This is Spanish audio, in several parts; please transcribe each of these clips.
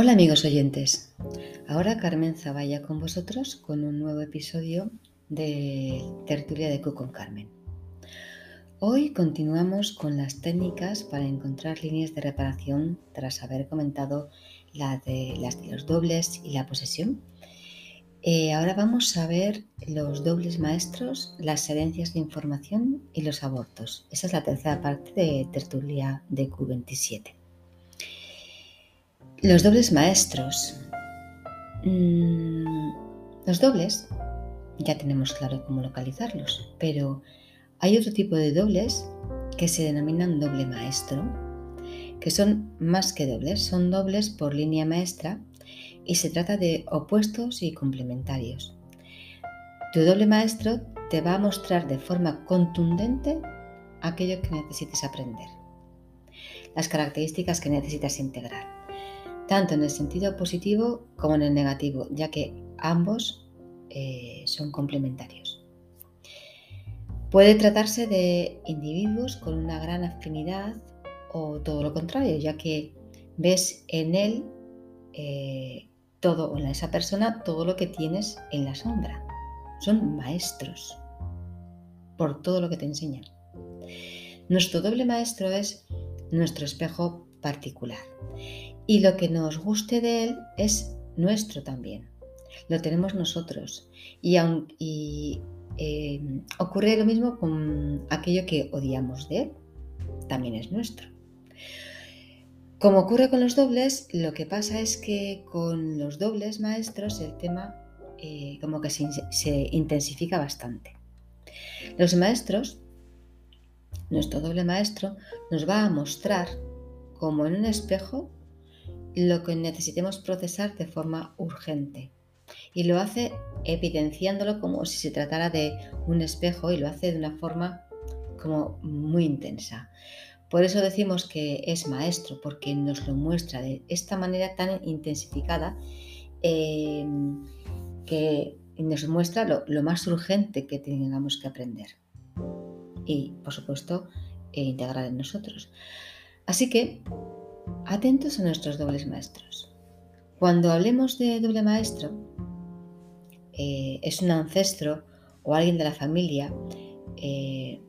Hola amigos oyentes, ahora Carmen Zavalla con vosotros con un nuevo episodio de Tertulia de Q con Carmen. Hoy continuamos con las técnicas para encontrar líneas de reparación tras haber comentado la de, las dobles y la posesión. Eh, ahora vamos a ver los dobles maestros, las herencias de información y los abortos. Esa es la tercera parte de Tertulia de Q27. Los dobles maestros. Mm, los dobles, ya tenemos claro cómo localizarlos, pero hay otro tipo de dobles que se denominan doble maestro, que son más que dobles, son dobles por línea maestra y se trata de opuestos y complementarios. Tu doble maestro te va a mostrar de forma contundente aquello que necesites aprender, las características que necesitas integrar tanto en el sentido positivo como en el negativo, ya que ambos eh, son complementarios. Puede tratarse de individuos con una gran afinidad o todo lo contrario, ya que ves en él eh, todo, en esa persona, todo lo que tienes en la sombra. Son maestros por todo lo que te enseñan. Nuestro doble maestro es nuestro espejo particular y lo que nos guste de él es nuestro también. Lo tenemos nosotros. Y, eh, ocurre lo mismo con aquello que odiamos de él. También es nuestro. Como ocurre con los dobles, lo que pasa es que con los dobles maestros el tema eh, como que se intensifica bastante. Los maestros, nuestro doble maestro, nos va a mostrar como en un espejo lo que necesitemos procesar de forma urgente. Y lo hace evidenciándolo como si se tratara de un espejo y lo hace de una forma como muy intensa. Por eso decimos que es maestro, porque nos lo muestra de esta manera tan intensificada em, que nos muestra lo, más urgente que tengamos que aprender. Y, por supuesto, e integrar en nosotros. Así que Atentos a nuestros dobles maestros. Cuando hablemos de doble maestro, eh, es un ancestro o alguien de la familia, eh,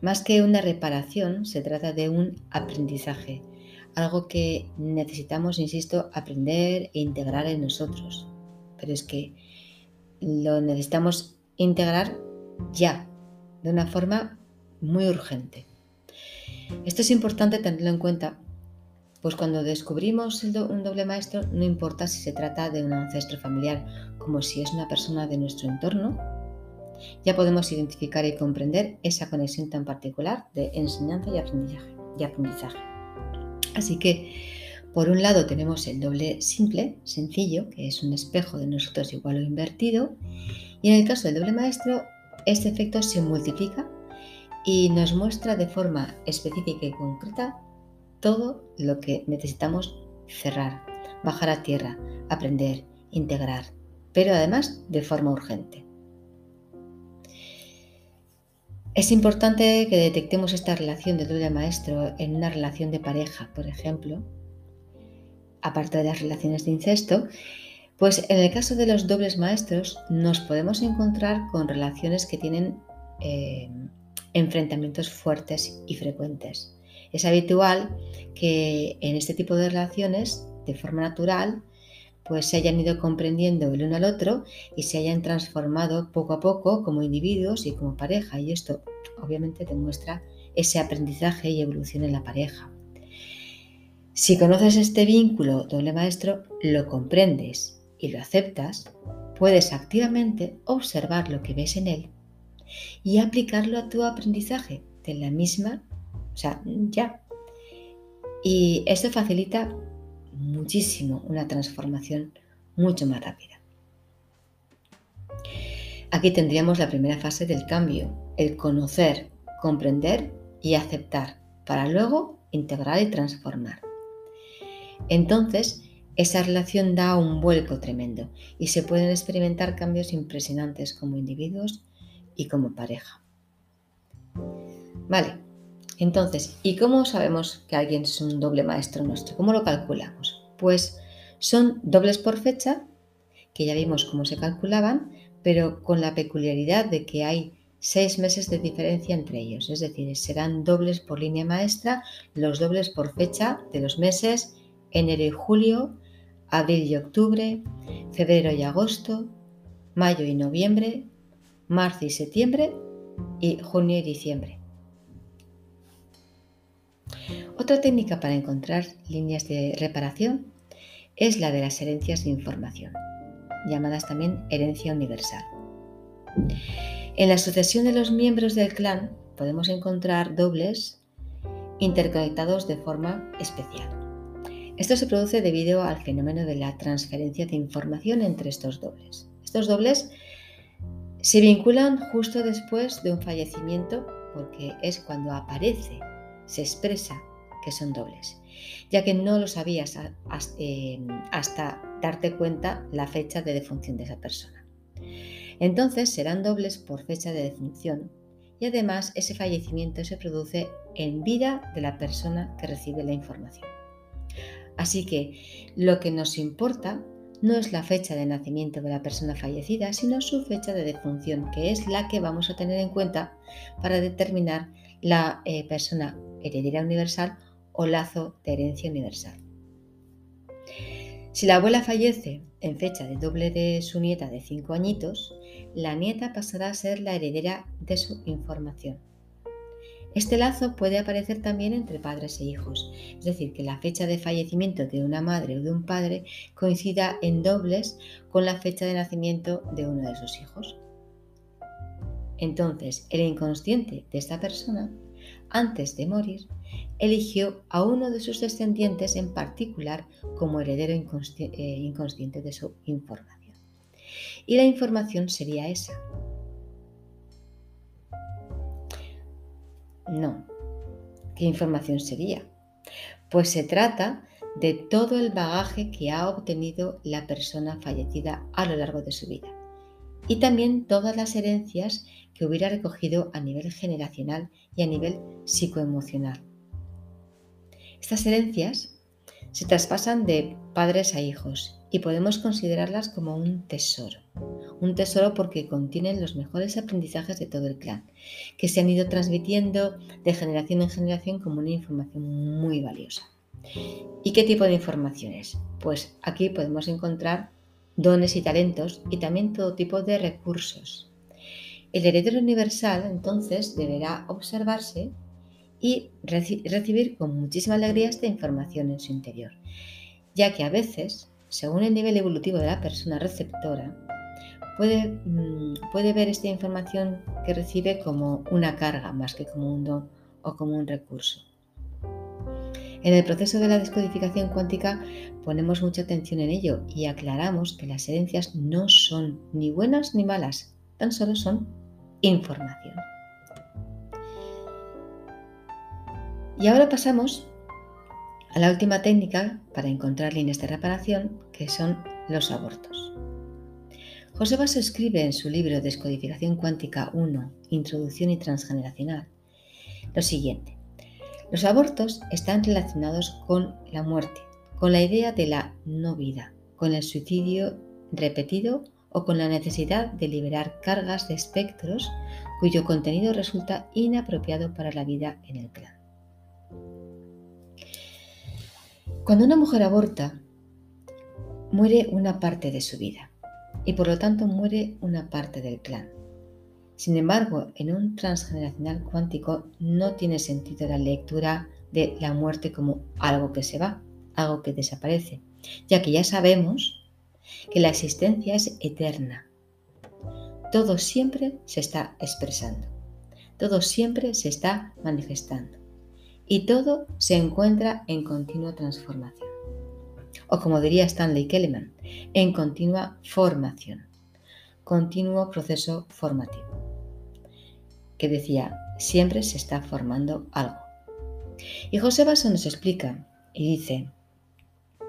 más que una reparación, se trata de un aprendizaje, algo que necesitamos, insisto, aprender e integrar en nosotros. Pero es que lo necesitamos integrar ya, de una forma muy urgente. Esto es importante tenerlo en cuenta pues cuando descubrimos un doble maestro, no importa si se trata de un ancestro familiar como si es una persona de nuestro entorno, ya podemos identificar y comprender esa conexión tan particular de enseñanza y aprendizaje. Y aprendizaje. Así que, por un lado tenemos el doble simple, sencillo, que es un espejo de nosotros igual o invertido, y en el caso del doble maestro, este efecto se multiplica y nos muestra de forma específica y concreta todo lo que necesitamos cerrar, bajar a tierra, aprender, integrar, pero además de forma urgente. Es importante que detectemos esta relación de doble maestro en una relación de pareja, por ejemplo, aparte de las relaciones de incesto, pues en el caso de los dobles maestros nos podemos encontrar con relaciones que tienen eh, enfrentamientos fuertes y frecuentes. Es habitual que en este tipo de relaciones, de forma natural, pues se hayan ido comprendiendo el uno al otro y se hayan transformado poco a poco como individuos y como pareja. Y esto obviamente demuestra ese aprendizaje y evolución en la pareja. Si conoces este vínculo doble maestro, lo comprendes y lo aceptas, puedes activamente observar lo que ves en él y aplicarlo a tu aprendizaje de la misma o sea, ya. Y esto facilita muchísimo una transformación mucho más rápida. Aquí tendríamos la primera fase del cambio, el conocer, comprender y aceptar, para luego integrar y transformar. Entonces, esa relación da un vuelco tremendo y se pueden experimentar cambios impresionantes como individuos y como pareja. Vale, entonces, ¿y cómo sabemos que alguien es un doble maestro nuestro? ¿Cómo lo calculamos? Pues Son dobles por fecha, que ya vimos cómo se calculaban, pero con la peculiaridad de que hay seis meses de diferencia entre ellos, es decir, serán dobles por línea maestra, los dobles por fecha de los meses enero y julio, abril y octubre, febrero y agosto, mayo y noviembre, marzo y septiembre y junio y diciembre. Otra técnica para encontrar líneas de reparación es la de las herencias de información, llamadas también herencia universal. En la sucesión de los miembros del clan podemos encontrar dobles interconectados de forma especial. Esto se produce debido al fenómeno de la transferencia de información entre estos dobles. Estos dobles se vinculan justo después de un fallecimiento porque es cuando aparece, se expresa que son dobles, ya que no lo sabías eh, hasta darte cuenta la fecha de defunción de esa persona. Entonces serán dobles por fecha de defunción y además ese fallecimiento se produce en vida de la persona que recibe la información. Así que lo que nos importa no es la fecha de nacimiento de la persona fallecida, sino su fecha de defunción, que es la que vamos a tener en cuenta para determinar la eh, persona heredera universal o lazo de herencia universal. Si la abuela fallece en fecha de doble de su nieta de 5 añitos, la nieta pasará a ser la heredera de su información. Este lazo puede aparecer también entre padres e hijos, es decir, que la fecha de fallecimiento de una madre o de un padre coincida en dobles con la fecha de nacimiento de uno de sus hijos. Entonces, el inconsciente de esta persona, antes de morir, eligió a uno de sus descendientes en particular como heredero eh, inconsciente de su información. Y la información sería esa. No. ¿Qué información sería? Pues se trata de todo el bagaje que ha obtenido la persona fallecida a lo largo de su vida y también todas las herencias que hubiera recogido a nivel generacional y a nivel psicoemocional. Estas herencias se traspasan de padres a hijos y podemos considerarlas como un tesoro. Un tesoro porque contienen los mejores aprendizajes de todo el clan, que se han ido transmitiendo de generación en generación como una información muy valiosa. ¿Y qué tipo de informaciones? Pues aquí podemos encontrar dones y talentos y también todo tipo de recursos. El heredero universal entonces deberá observarse y recibir con muchísima alegría esta información en su interior, ya que a veces, según el nivel evolutivo de la persona receptora, puede, mm, puede ver esta información que recibe como una carga más que como un don o como un recurso. En el proceso de la descodificación cuántica ponemos mucha atención en ello y aclaramos que las herencias no son ni buenas ni malas, tan solo son información. Y ahora pasamos a la última técnica para encontrar líneas de reparación, que son los abortos. José Basso escribe en su libro Descodificación Cuántica 1, Introducción y Transgeneracional, lo siguiente. Los abortos están relacionados con la muerte, con la idea de la no vida, con el suicidio repetido o con la necesidad de liberar cargas de espectros cuyo contenido resulta inapropiado para la vida en el clan. Cuando una mujer aborta, muere una parte de su vida y por lo tanto muere una parte del clan. Sin embargo, en un transgeneracional cuántico no tiene sentido la lectura de la muerte como algo que se va, algo que desaparece, ya que ya sabemos que la existencia es eterna. Todo siempre se está expresando, todo siempre se está manifestando y todo se encuentra en continua transformación. O como diría Stanley Kellerman, en continua formación, continuo proceso formativo. Que decía, siempre se está formando algo. Y José Basso nos explica y dice,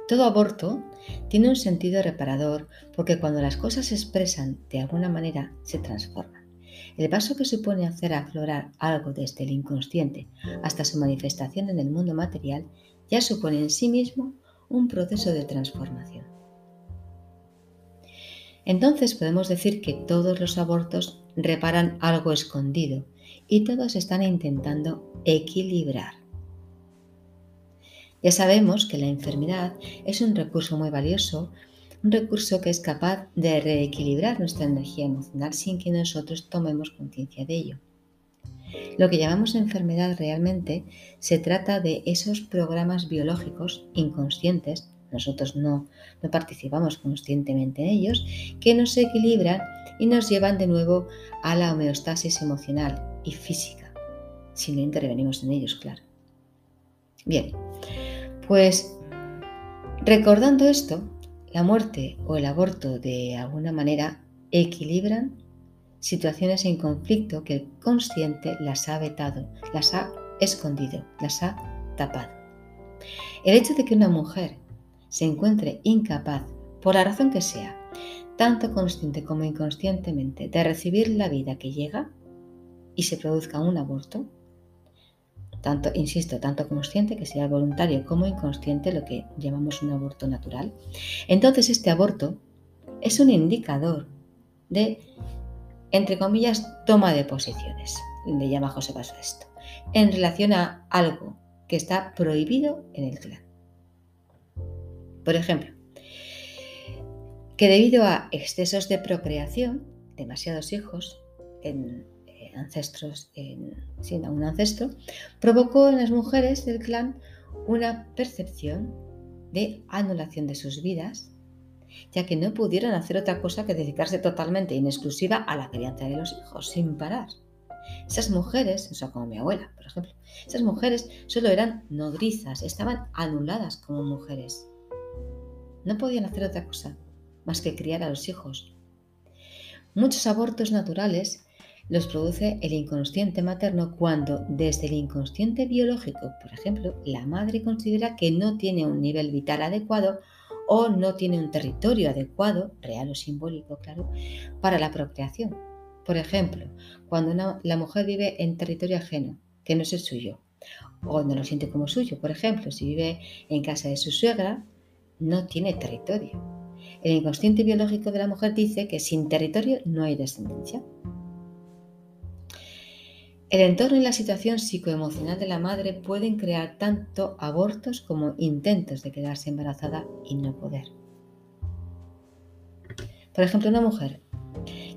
todo aborto tiene un sentido reparador porque cuando las cosas se expresan de alguna manera se transforman. El paso que supone hacer aflorar algo desde el inconsciente hasta su manifestación en el mundo material ya supone en sí mismo un proceso de transformación. Entonces podemos decir que todos los abortos reparan algo escondido y todos están intentando equilibrar. Ya sabemos que la enfermedad es un recurso muy valioso, un recurso que es capaz de reequilibrar nuestra energía emocional sin que nosotros tomemos conciencia de ello. Lo que llamamos enfermedad realmente se trata de esos programas biológicos inconscientes, nosotros no, no participamos conscientemente en ellos, que nos equilibran y nos llevan de nuevo a la homeostasis emocional y física, si no intervenimos en ellos, claro. Bien, pues recordando esto, la muerte o el aborto de alguna manera equilibran situaciones en conflicto que el consciente las ha vetado, las ha escondido, las ha tapado. El hecho de que una mujer se encuentre incapaz, por la razón que sea, tanto consciente como inconscientemente, de recibir la vida que llega y se produzca un aborto, tanto, insisto, tanto consciente que sea voluntario como inconsciente, lo que llamamos un aborto natural, entonces este aborto es un indicador de entre comillas, toma de posiciones, le llama José Paso esto, en relación a algo que está prohibido en el clan. Por ejemplo, que debido a excesos de procreación, demasiados hijos en ancestros, sin un ancestro, provocó en las mujeres del clan una percepción de anulación de sus vidas ya que no pudieron hacer otra cosa que dedicarse totalmente en exclusiva a la crianza de los hijos, sin parar. Esas mujeres, o como mi abuela, por ejemplo, esas mujeres solo eran nodrizas, estaban anuladas como mujeres. No podían hacer otra cosa más que criar a los hijos. Muchos abortos naturales los produce el inconsciente materno cuando desde el inconsciente biológico, por ejemplo, la madre considera que no tiene un nivel vital adecuado o no tiene un territorio adecuado, real o simbólico, claro, para la procreación. Por ejemplo, cuando la mujer vive en territorio ajeno, que no es el suyo, o no lo siente como suyo, por ejemplo, si vive en casa de su suegra, no tiene territorio. El inconsciente biológico de la mujer dice que sin territorio no hay descendencia. El entorno y la situación psicoemocional de la madre pueden crear tanto abortos como intentos de quedarse embarazada y no poder. Por ejemplo, una mujer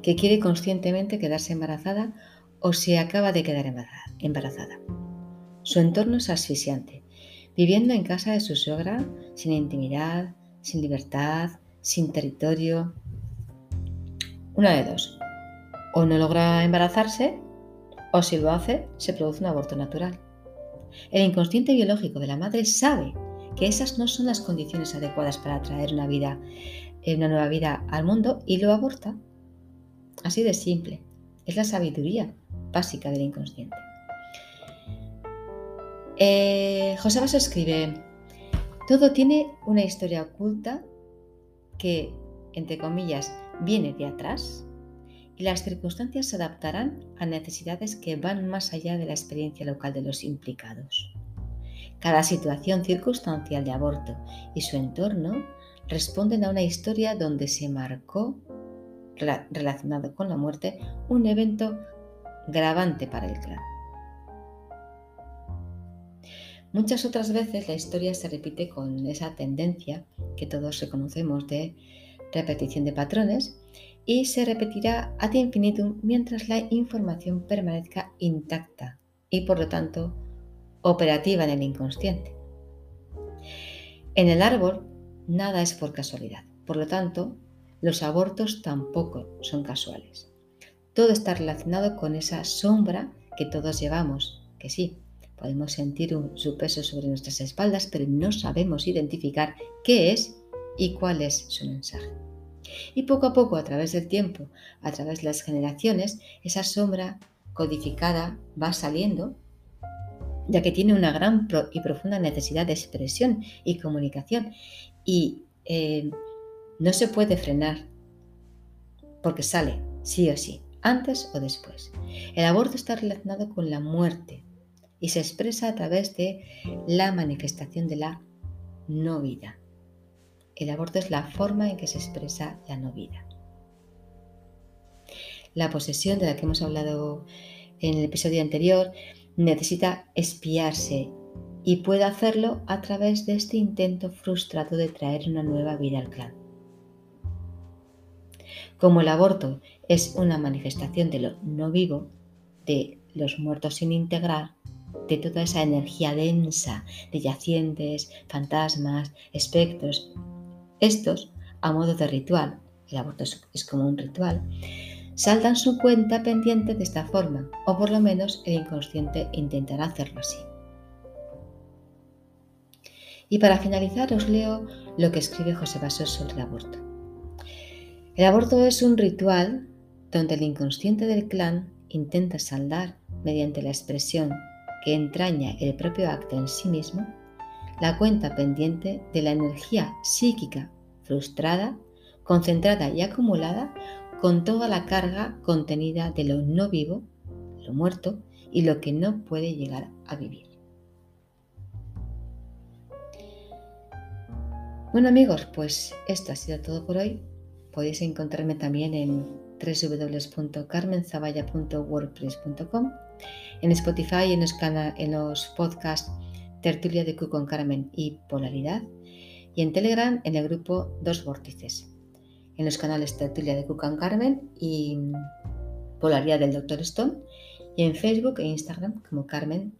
que quiere conscientemente quedarse embarazada o se acaba de quedar embarazada. Su entorno es asfixiante, viviendo en casa de su suegra, sin intimidad, sin libertad, sin territorio. Una de dos. O no logra embarazarse o si lo hace, se produce un aborto natural. El inconsciente biológico de la madre sabe que esas no son las condiciones adecuadas para traer una vida, eh, una nueva vida al mundo y lo aborta. Así de simple. Es la sabiduría básica del inconsciente. Eh, José Basso escribe, todo tiene una historia oculta que, entre comillas, viene de atrás y las circunstancias se adaptarán a necesidades que van más allá de la experiencia local de los implicados. Cada situación circunstancial de aborto y su entorno responden a una historia donde se marcó, relacionado con la muerte, un evento gravante para el clan. Muchas otras veces la historia se repite con esa tendencia que todos reconocemos de repetición de patrones y se repetirá ad infinitum mientras la información permanezca intacta y por lo tanto operativa en el inconsciente. En el árbol nada es por casualidad, por lo tanto los abortos tampoco son casuales. Todo está relacionado con esa sombra que todos llevamos, que sí, podemos sentir su peso sobre nuestras espaldas, pero no sabemos identificar qué es y cuál es su mensaje. Y poco a poco, a través del tiempo, a través de las generaciones, esa sombra codificada va saliendo, ya que tiene una gran y profunda necesidad de expresión y comunicación. Y eh, no se puede frenar, porque sale, sí o sí, antes o después. El aborto está relacionado con la muerte y se expresa a través de la manifestación de la no vida, El aborto es la forma en que se expresa la no vida. La posesión de la que hemos hablado en el episodio anterior necesita espiarse y puede hacerlo a través de este intento frustrado de traer una nueva vida al clan. Como el aborto es una manifestación de lo no vivo, de los muertos sin integrar, de toda esa energía densa de yacientes, fantasmas, espectros, estos, a modo de ritual, el aborto es como un ritual, saldan su cuenta pendiente de esta forma, o por lo menos el inconsciente intentará hacerlo así. Y para finalizar os leo lo que escribe José Basós sobre el aborto. El aborto es un ritual donde el inconsciente del clan intenta saldar, mediante la expresión que entraña el propio acto en sí mismo, la cuenta pendiente de la energía psíquica frustrada, concentrada y acumulada con toda la carga contenida de lo no vivo, lo muerto y lo que no puede llegar a vivir. Bueno amigos, pues esto ha sido todo por hoy. Podéis encontrarme también en www.carmenzaballa.wordpress.com, en Spotify, en los, en los podcasts Tertulia de Q con Carmen y Polaridad, y en Telegram en el grupo Dos Vórtices. En los canales Tertulia de Q con Carmen y Polaridad del Dr. Stone, y en Facebook e Instagram como Carmen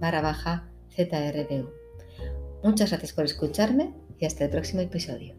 barra baja ZRBU. Muchas gracias por escucharme y hasta el próximo episodio.